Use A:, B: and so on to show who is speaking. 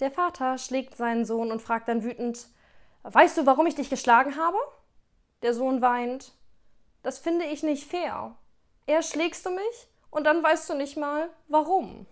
A: Der Vater schlägt seinen Sohn und fragt dann wütend, Weißt du, warum ich dich geschlagen habe? Der Sohn weint, Das finde ich nicht fair. Erst schlägst du mich und dann weißt du nicht mal, warum.